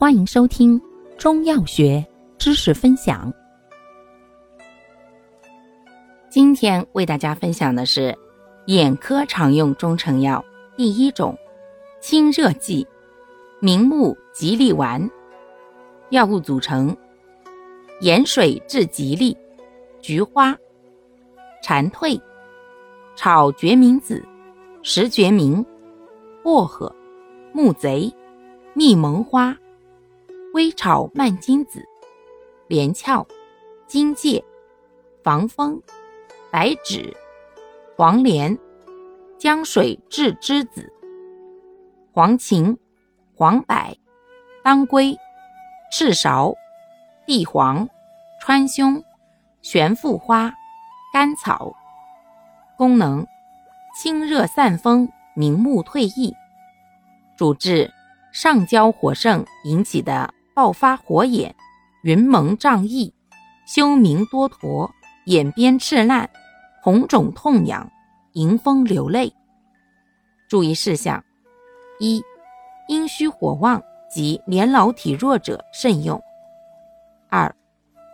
欢迎收听中药学知识分享。今天为大家分享的是眼科常用中成药第一种清热剂明目吉利丸。药物组成：盐水治吉利、菊花、蝉蜕、炒决明子、石决明、薄荷、木贼、蜜蒙花。微炒蔓荆子、连翘、荆芥、防风、白芷、黄连、江水治之子、黄芩、黄柏、当归、赤芍、地黄、川芎、玄附花、甘草。功能：清热散风、明目退翳。主治上焦火盛引起的。爆发火眼、云蒙胀翳、休明多陀、眼边赤烂、红肿痛痒、迎风流泪。注意事项：一、阴虚火旺及年老体弱者慎用；二、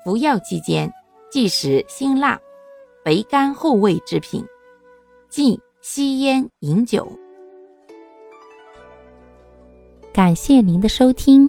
服药期间忌食辛辣、肥甘厚味之品，忌吸烟饮酒。感谢您的收听。